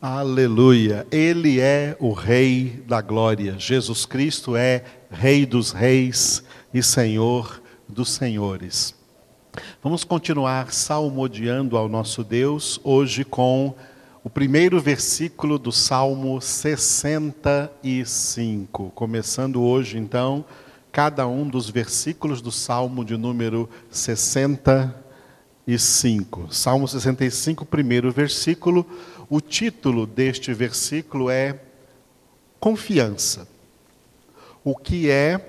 Aleluia. Ele é o Rei da glória. Jesus Cristo é Rei dos reis e Senhor dos senhores. Vamos continuar salmodiando ao nosso Deus hoje com o primeiro versículo do Salmo 65. Começando hoje, então, cada um dos versículos do Salmo de número 65. Salmo 65, primeiro versículo o título deste versículo é Confiança. O que é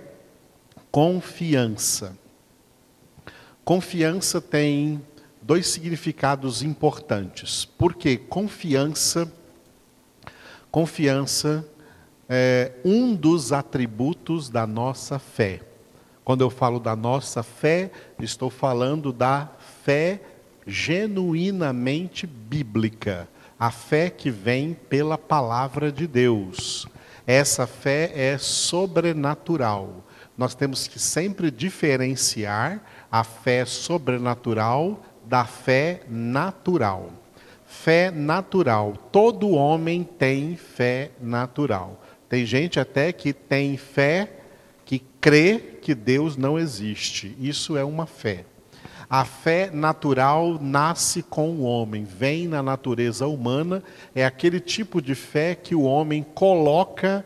confiança? Confiança tem dois significados importantes. Porque confiança, confiança é um dos atributos da nossa fé. Quando eu falo da nossa fé, estou falando da fé genuinamente bíblica a fé que vem pela palavra de Deus. Essa fé é sobrenatural. Nós temos que sempre diferenciar a fé sobrenatural da fé natural. Fé natural. Todo homem tem fé natural. Tem gente até que tem fé que crê que Deus não existe. Isso é uma fé. A fé natural nasce com o homem, vem na natureza humana, é aquele tipo de fé que o homem coloca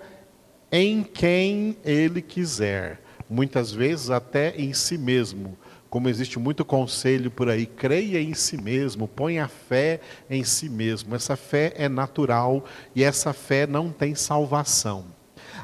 em quem ele quiser, muitas vezes até em si mesmo. Como existe muito conselho por aí, creia em si mesmo, ponha fé em si mesmo. Essa fé é natural e essa fé não tem salvação.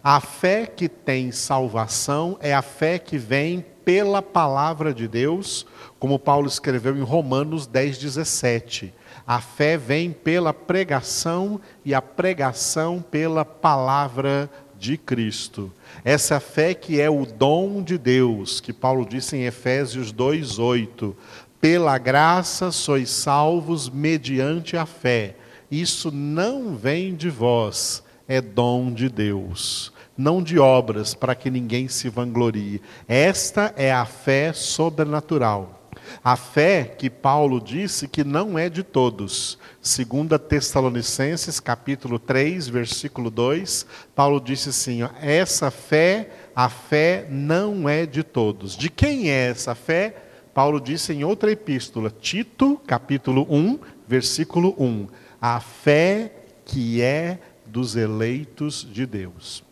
A fé que tem salvação é a fé que vem pela palavra de Deus como Paulo escreveu em Romanos 10, 17. A fé vem pela pregação e a pregação pela palavra de Cristo. Essa fé que é o dom de Deus, que Paulo disse em Efésios 2:8. Pela graça sois salvos mediante a fé. Isso não vem de vós, é dom de Deus, não de obras para que ninguém se vanglorie. Esta é a fé sobrenatural a fé que Paulo disse que não é de todos. Segunda Tessalonicenses, capítulo 3, versículo 2, Paulo disse assim: essa fé, a fé não é de todos. De quem é essa fé? Paulo disse em outra epístola, Tito, capítulo 1, versículo 1. A fé que é dos eleitos de Deus.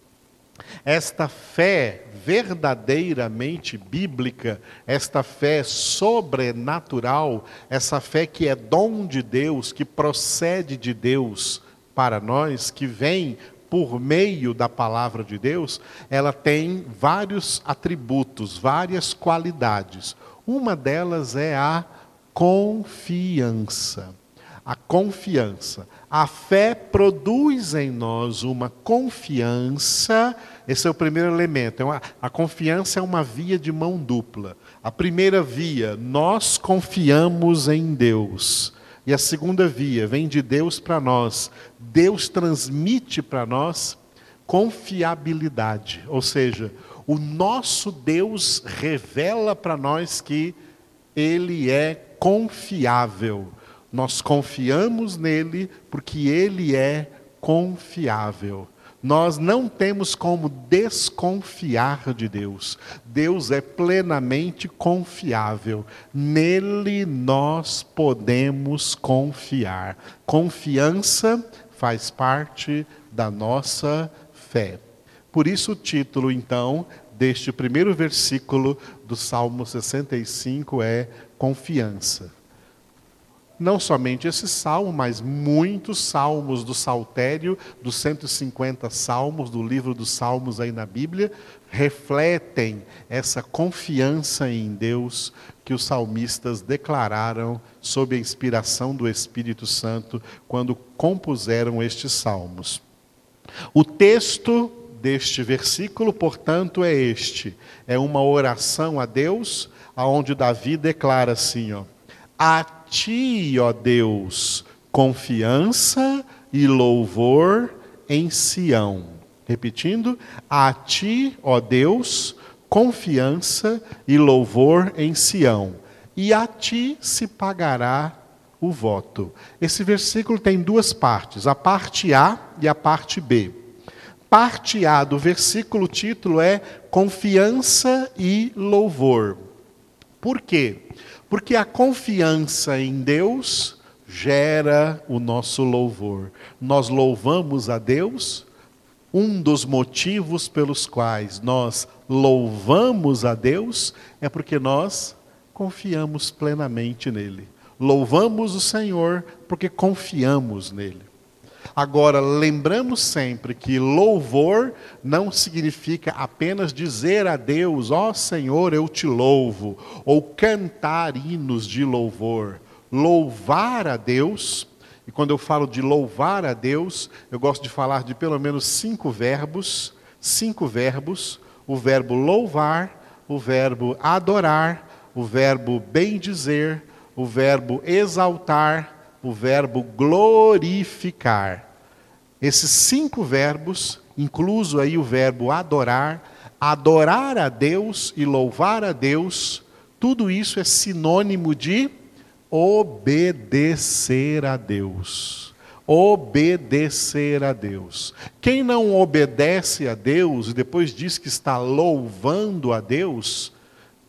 Esta fé verdadeiramente bíblica, esta fé sobrenatural, essa fé que é dom de Deus, que procede de Deus para nós, que vem por meio da palavra de Deus, ela tem vários atributos, várias qualidades. Uma delas é a confiança. A confiança. A fé produz em nós uma confiança, esse é o primeiro elemento. É a confiança é uma via de mão dupla. A primeira via, nós confiamos em Deus. E a segunda via, vem de Deus para nós. Deus transmite para nós confiabilidade. Ou seja, o nosso Deus revela para nós que Ele é confiável. Nós confiamos nele porque ele é confiável. Nós não temos como desconfiar de Deus. Deus é plenamente confiável. Nele nós podemos confiar. Confiança faz parte da nossa fé. Por isso o título, então, deste primeiro versículo do Salmo 65 é Confiança não somente esse salmo, mas muitos salmos do saltério, dos 150 salmos do livro dos Salmos aí na Bíblia, refletem essa confiança em Deus que os salmistas declararam sob a inspiração do Espírito Santo quando compuseram estes salmos. O texto deste versículo, portanto, é este: é uma oração a Deus, aonde Davi declara assim, ó: a ti, ó Deus, confiança e louvor em Sião. Repetindo, a ti, ó Deus, confiança e louvor em Sião. E a ti se pagará o voto. Esse versículo tem duas partes, a parte A e a parte B. Parte A do versículo, título é Confiança e Louvor. Por quê? Porque a confiança em Deus gera o nosso louvor. Nós louvamos a Deus. Um dos motivos pelos quais nós louvamos a Deus é porque nós confiamos plenamente nele. Louvamos o Senhor porque confiamos nele. Agora, lembramos sempre que louvor não significa apenas dizer a Deus, ó oh, Senhor, eu te louvo, ou cantar hinos de louvor. Louvar a Deus, e quando eu falo de louvar a Deus, eu gosto de falar de pelo menos cinco verbos, cinco verbos, o verbo louvar, o verbo adorar, o verbo bendizer, o verbo exaltar, o verbo glorificar. Esses cinco verbos, incluso aí o verbo adorar, adorar a Deus e louvar a Deus, tudo isso é sinônimo de obedecer a Deus. Obedecer a Deus. Quem não obedece a Deus e depois diz que está louvando a Deus,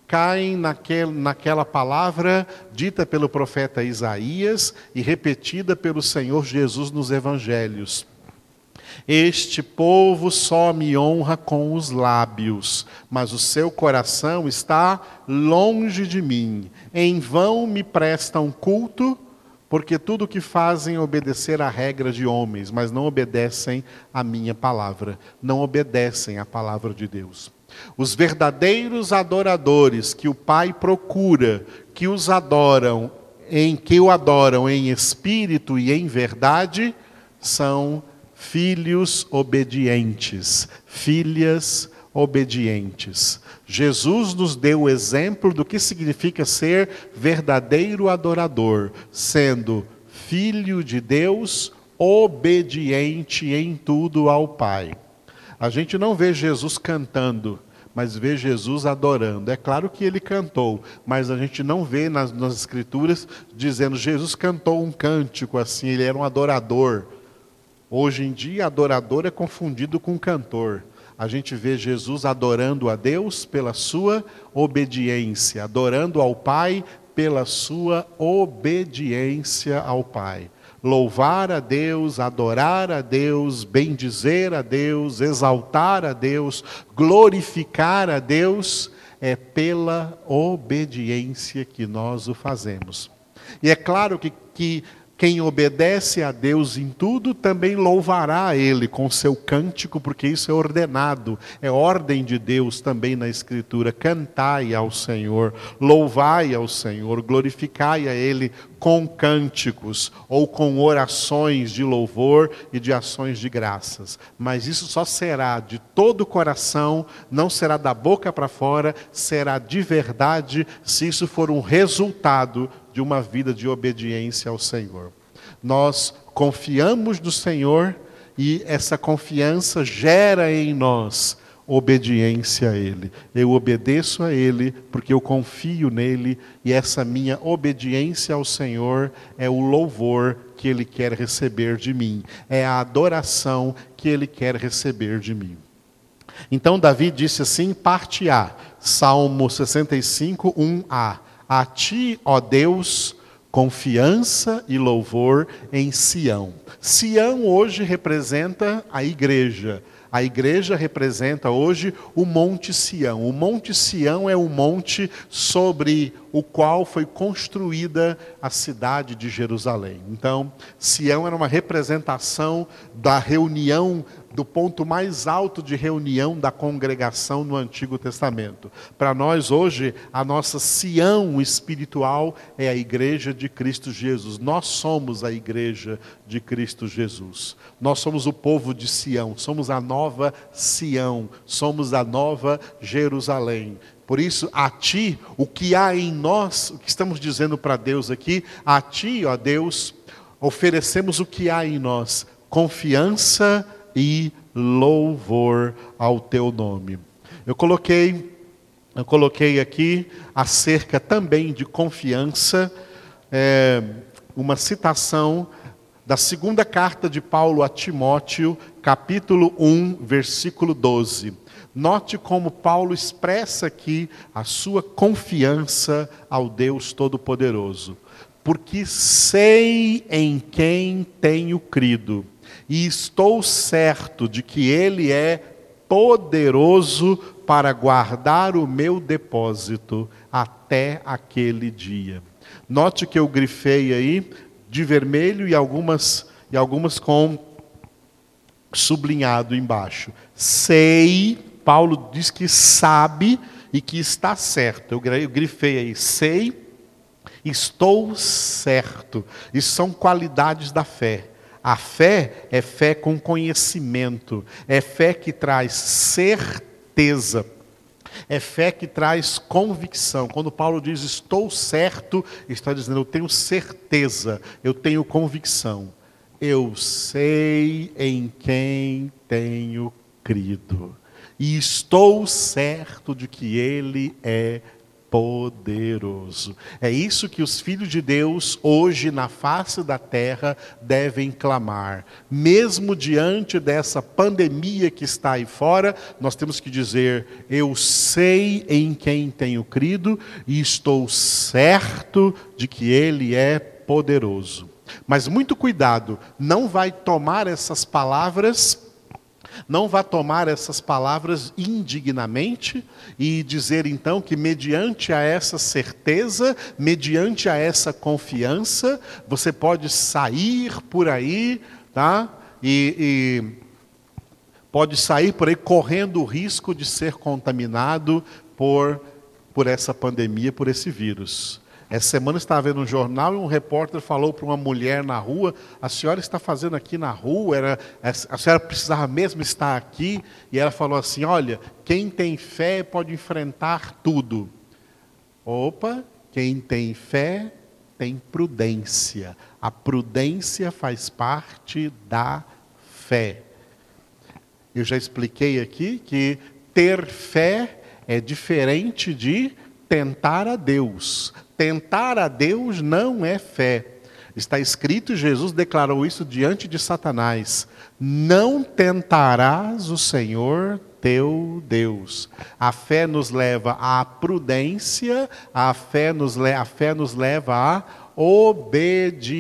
caem naquele, naquela palavra dita pelo profeta Isaías e repetida pelo Senhor Jesus nos evangelhos. Este povo só me honra com os lábios, mas o seu coração está longe de mim. Em vão me prestam culto, porque tudo o que fazem é obedecer à regra de homens, mas não obedecem à minha palavra, não obedecem à palavra de Deus. Os verdadeiros adoradores que o Pai procura, que os adoram, em que o adoram em espírito e em verdade, são filhos obedientes, filhas obedientes. Jesus nos deu o exemplo do que significa ser verdadeiro adorador, sendo filho de Deus, obediente em tudo ao Pai. A gente não vê Jesus cantando, mas vê Jesus adorando. É claro que ele cantou, mas a gente não vê nas, nas Escrituras dizendo Jesus cantou um cântico assim, ele era um adorador. Hoje em dia, adorador é confundido com cantor. A gente vê Jesus adorando a Deus pela sua obediência, adorando ao Pai pela sua obediência ao Pai. Louvar a Deus, adorar a Deus, bendizer a Deus, exaltar a Deus, glorificar a Deus, é pela obediência que nós o fazemos. E é claro que, que quem obedece a Deus em tudo também louvará a Ele com seu cântico, porque isso é ordenado, é ordem de Deus também na Escritura. Cantai ao Senhor, louvai ao Senhor, glorificai a Ele com cânticos ou com orações de louvor e de ações de graças. Mas isso só será de todo o coração, não será da boca para fora, será de verdade se isso for um resultado de uma vida de obediência ao Senhor. Nós confiamos no Senhor e essa confiança gera em nós obediência a Ele. Eu obedeço a Ele porque eu confio nele e essa minha obediência ao Senhor é o louvor que Ele quer receber de mim, é a adoração que Ele quer receber de mim. Então Davi disse assim, parte A, Salmo 65, 1a. A ti, ó Deus, confiança e louvor em Sião. Sião hoje representa a igreja. A igreja representa hoje o Monte Sião. O Monte Sião é o monte sobre o qual foi construída a cidade de Jerusalém. Então, Sião era uma representação da reunião do ponto mais alto de reunião da congregação no Antigo Testamento. Para nós hoje, a nossa Sião espiritual é a igreja de Cristo Jesus. Nós somos a igreja de Cristo Jesus. Nós somos o povo de Sião, somos a nova Sião, somos a nova Jerusalém. Por isso, a ti, o que há em nós, o que estamos dizendo para Deus aqui, a ti, ó Deus, oferecemos o que há em nós: confiança e louvor ao teu nome. Eu coloquei, eu coloquei aqui acerca também de confiança. É, uma citação da segunda carta de Paulo a Timóteo, capítulo 1, versículo 12. Note como Paulo expressa aqui a sua confiança ao Deus Todo-Poderoso. Porque sei em quem tenho crido, e estou certo de que Ele é poderoso para guardar o meu depósito até aquele dia. Note que eu grifei aí de vermelho e algumas, e algumas com sublinhado embaixo. Sei, Paulo diz que sabe e que está certo. Eu grifei aí, sei, estou certo. Isso são qualidades da fé. A fé é fé com conhecimento, é fé que traz certeza é fé que traz convicção. Quando Paulo diz estou certo, está dizendo eu tenho certeza, eu tenho convicção. Eu sei em quem tenho crido. E estou certo de que Ele é poderoso. É isso que os filhos de Deus, hoje na face da terra, devem clamar. Mesmo diante dessa pandemia que está aí fora, nós temos que dizer: Eu sei em quem tenho crido e estou certo de que Ele é poderoso. Mas muito cuidado, não vai tomar essas palavras não vá tomar essas palavras indignamente e dizer então que, mediante a essa certeza, mediante a essa confiança, você pode sair por aí, tá? E, e pode sair por aí correndo o risco de ser contaminado por, por essa pandemia, por esse vírus. Essa semana estava vendo um jornal e um repórter falou para uma mulher na rua: A senhora está fazendo aqui na rua? Era, a senhora precisava mesmo estar aqui? E ela falou assim: Olha, quem tem fé pode enfrentar tudo. Opa, quem tem fé tem prudência. A prudência faz parte da fé. Eu já expliquei aqui que ter fé é diferente de tentar a Deus. Tentar a Deus não é fé. Está escrito, Jesus declarou isso diante de Satanás: Não tentarás o Senhor teu Deus. A fé nos leva à prudência, a fé nos, a fé nos leva à obediência,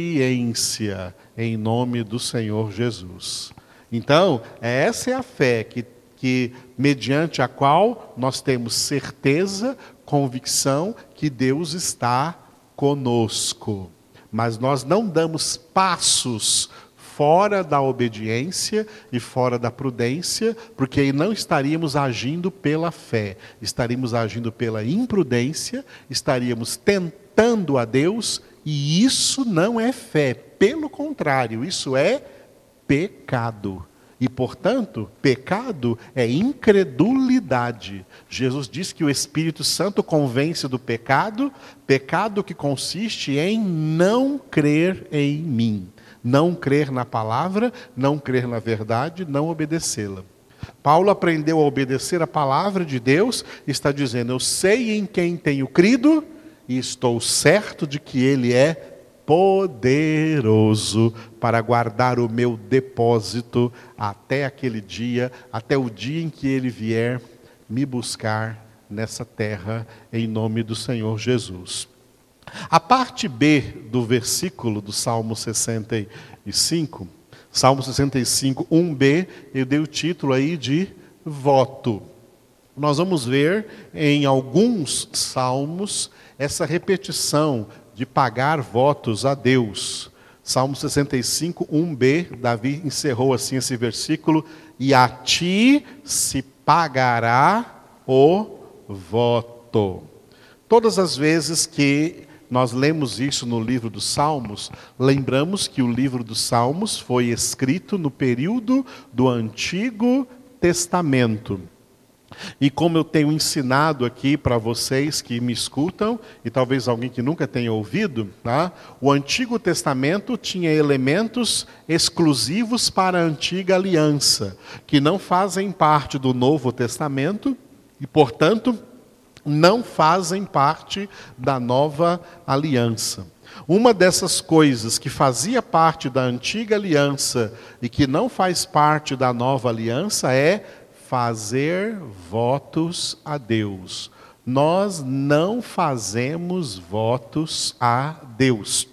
em nome do Senhor Jesus. Então, essa é a fé que, que mediante a qual nós temos certeza, convicção que Deus está conosco. Mas nós não damos passos fora da obediência e fora da prudência, porque aí não estaríamos agindo pela fé, estaríamos agindo pela imprudência, estaríamos tentando a Deus, e isso não é fé, pelo contrário, isso é pecado. E, portanto, pecado é incredulidade. Jesus diz que o Espírito Santo convence do pecado, pecado que consiste em não crer em mim, não crer na palavra, não crer na verdade, não obedecê-la. Paulo aprendeu a obedecer a palavra de Deus, está dizendo: Eu sei em quem tenho crido e estou certo de que Ele é poderoso para guardar o meu depósito até aquele dia, até o dia em que ele vier me buscar nessa terra, em nome do Senhor Jesus. A parte B do versículo do Salmo 65, Salmo 65, 1b, eu dei o título aí de voto. Nós vamos ver em alguns salmos essa repetição de pagar votos a Deus. Salmo 65, 1b, Davi encerrou assim esse versículo: E a ti se pagará o voto. Todas as vezes que nós lemos isso no livro dos Salmos, lembramos que o livro dos Salmos foi escrito no período do Antigo Testamento. E como eu tenho ensinado aqui para vocês que me escutam, e talvez alguém que nunca tenha ouvido, tá? o Antigo Testamento tinha elementos exclusivos para a antiga aliança, que não fazem parte do Novo Testamento e, portanto, não fazem parte da nova aliança. Uma dessas coisas que fazia parte da antiga aliança e que não faz parte da nova aliança é fazer votos a Deus. Nós não fazemos votos a Deus.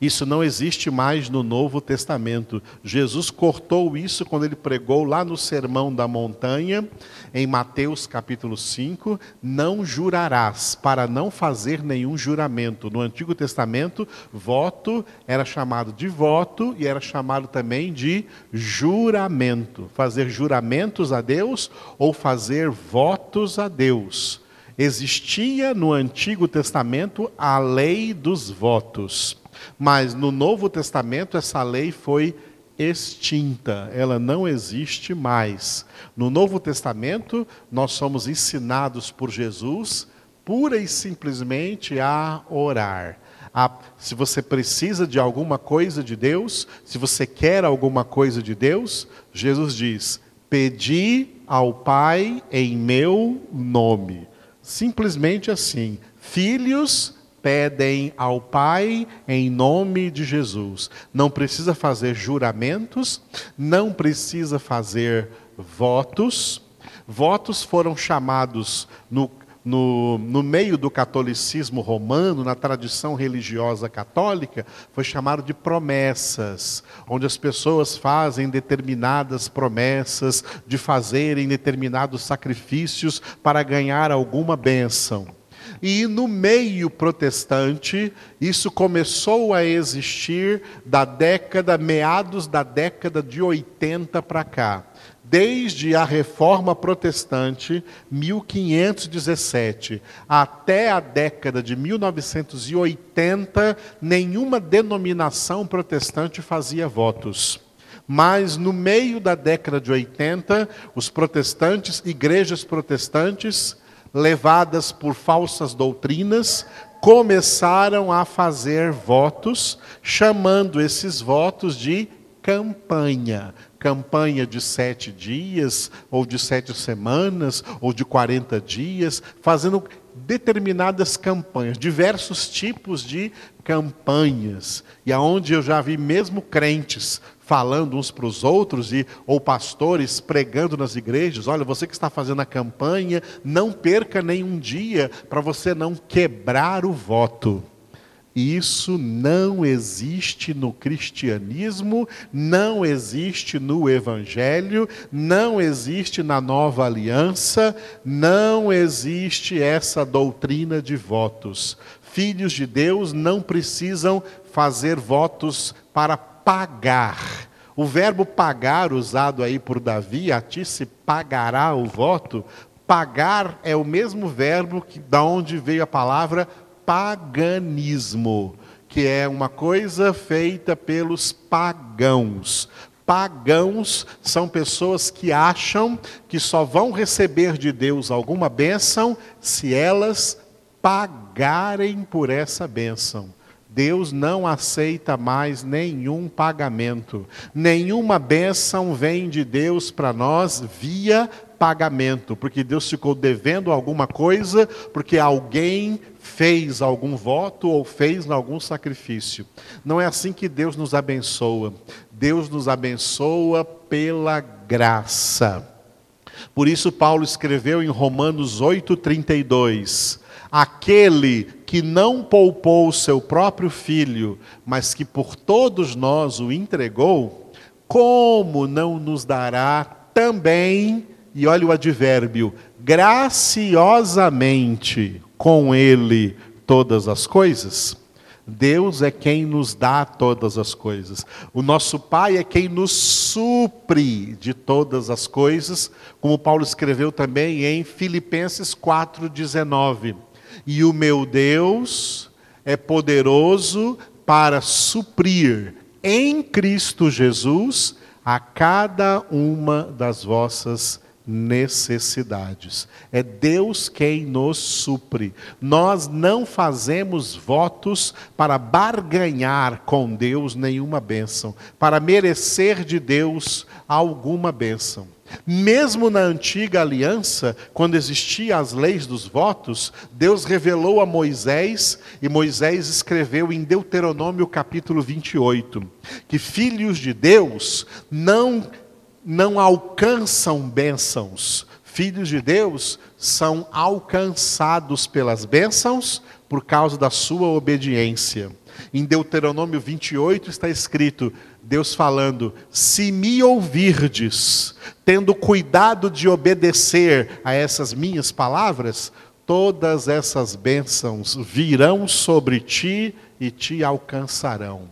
Isso não existe mais no Novo Testamento. Jesus cortou isso quando ele pregou lá no Sermão da Montanha, em Mateus capítulo 5: Não jurarás, para não fazer nenhum juramento. No Antigo Testamento, voto era chamado de voto e era chamado também de juramento. Fazer juramentos a Deus ou fazer votos a Deus. Existia no Antigo Testamento a lei dos votos. Mas no Novo Testamento essa lei foi extinta, ela não existe mais. No Novo Testamento, nós somos ensinados por Jesus pura e simplesmente a orar. A, se você precisa de alguma coisa de Deus, se você quer alguma coisa de Deus, Jesus diz: Pedi ao Pai em meu nome. Simplesmente assim. Filhos, pedem ao Pai em nome de Jesus. Não precisa fazer juramentos, não precisa fazer votos. Votos foram chamados no, no, no meio do catolicismo romano, na tradição religiosa católica, foi chamado de promessas, onde as pessoas fazem determinadas promessas de fazerem determinados sacrifícios para ganhar alguma bênção. E no meio protestante, isso começou a existir da década, meados da década de 80 para cá. Desde a reforma protestante, 1517, até a década de 1980, nenhuma denominação protestante fazia votos. Mas no meio da década de 80, os protestantes, igrejas protestantes, levadas por falsas doutrinas, começaram a fazer votos, chamando esses votos de campanha. Campanha de sete dias, ou de sete semanas, ou de quarenta dias, fazendo determinadas campanhas, diversos tipos de campanhas. E aonde eu já vi mesmo crentes falando uns para os outros e ou pastores pregando nas igrejas, olha, você que está fazendo a campanha, não perca nenhum dia para você não quebrar o voto. Isso não existe no cristianismo, não existe no evangelho, não existe na nova aliança, não existe essa doutrina de votos. Filhos de Deus não precisam fazer votos para pagar. O verbo pagar, usado aí por Davi, a ti se pagará o voto. Pagar é o mesmo verbo que da onde veio a palavra paganismo, que é uma coisa feita pelos pagãos. Pagãos são pessoas que acham que só vão receber de Deus alguma bênção se elas pagarem por essa bênção. Deus não aceita mais nenhum pagamento. Nenhuma bênção vem de Deus para nós via pagamento, porque Deus ficou devendo alguma coisa, porque alguém fez algum voto ou fez algum sacrifício. Não é assim que Deus nos abençoa. Deus nos abençoa pela graça. Por isso Paulo escreveu em Romanos 8:32, aquele que não poupou seu próprio filho, mas que por todos nós o entregou, como não nos dará também, e olha o advérbio, graciosamente com ele todas as coisas? Deus é quem nos dá todas as coisas. O nosso Pai é quem nos supre de todas as coisas, como Paulo escreveu também em Filipenses 4,19 e o meu Deus é poderoso para suprir em Cristo Jesus a cada uma das vossas necessidades. É Deus quem nos supre. Nós não fazemos votos para barganhar com Deus nenhuma bênção, para merecer de Deus alguma bênção. Mesmo na antiga aliança, quando existiam as leis dos votos, Deus revelou a Moisés e Moisés escreveu em Deuteronômio capítulo 28 que filhos de Deus não não alcançam bênçãos. Filhos de Deus são alcançados pelas bênçãos por causa da sua obediência. Em Deuteronômio 28 está escrito: Deus falando: Se me ouvirdes, tendo cuidado de obedecer a essas minhas palavras, todas essas bênçãos virão sobre ti e te alcançarão.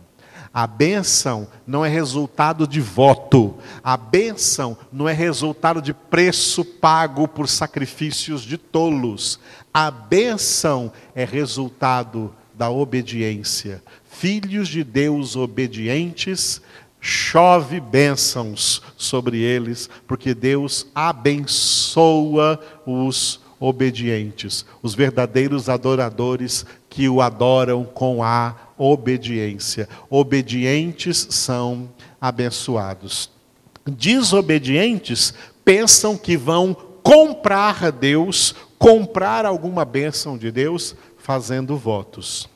A bênção não é resultado de voto, a bênção não é resultado de preço pago por sacrifícios de tolos, a bênção é resultado da obediência. Filhos de Deus obedientes, chove bênçãos sobre eles, porque Deus abençoa os obedientes, os verdadeiros adoradores que o adoram com a obediência. Obedientes são abençoados. Desobedientes pensam que vão comprar Deus, comprar alguma bênção de Deus fazendo votos.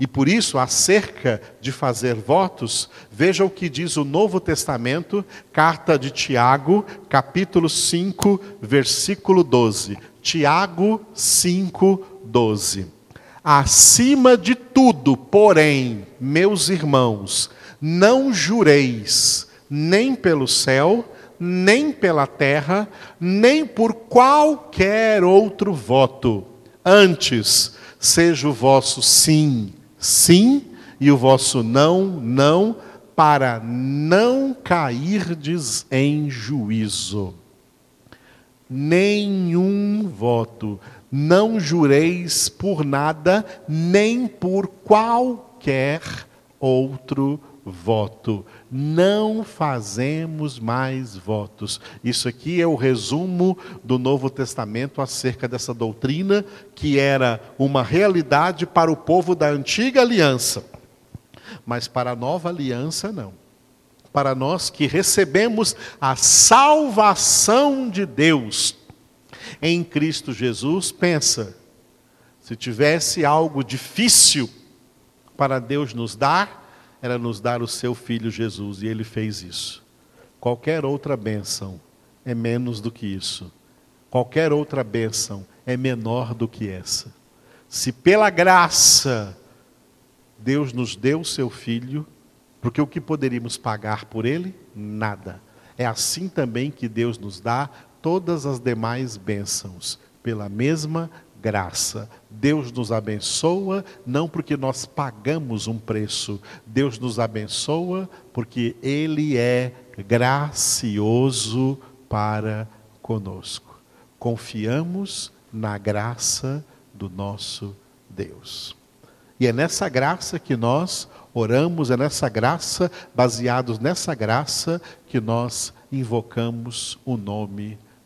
E por isso, acerca de fazer votos, veja o que diz o Novo Testamento, carta de Tiago, capítulo 5, versículo 12. Tiago 5, 12. Acima de tudo, porém, meus irmãos, não jureis nem pelo céu, nem pela terra, nem por qualquer outro voto. Antes, seja o vosso sim, sim, e o vosso não, não, para não cairdes em juízo. Nenhum voto, não jureis por nada, nem por qualquer outro voto não fazemos mais votos. Isso aqui é o resumo do Novo Testamento acerca dessa doutrina que era uma realidade para o povo da antiga aliança, mas para a nova aliança não. Para nós que recebemos a salvação de Deus em Cristo Jesus, pensa, se tivesse algo difícil para Deus nos dar, era nos dar o seu filho Jesus, e ele fez isso. Qualquer outra bênção é menos do que isso. Qualquer outra bênção é menor do que essa. Se pela graça Deus nos deu o seu filho, porque o que poderíamos pagar por ele? Nada. É assim também que Deus nos dá todas as demais bênçãos, pela mesma graça. Deus nos abençoa não porque nós pagamos um preço, Deus nos abençoa porque Ele é gracioso para conosco. Confiamos na graça do nosso Deus. E é nessa graça que nós oramos, é nessa graça, baseados nessa graça, que nós invocamos o nome de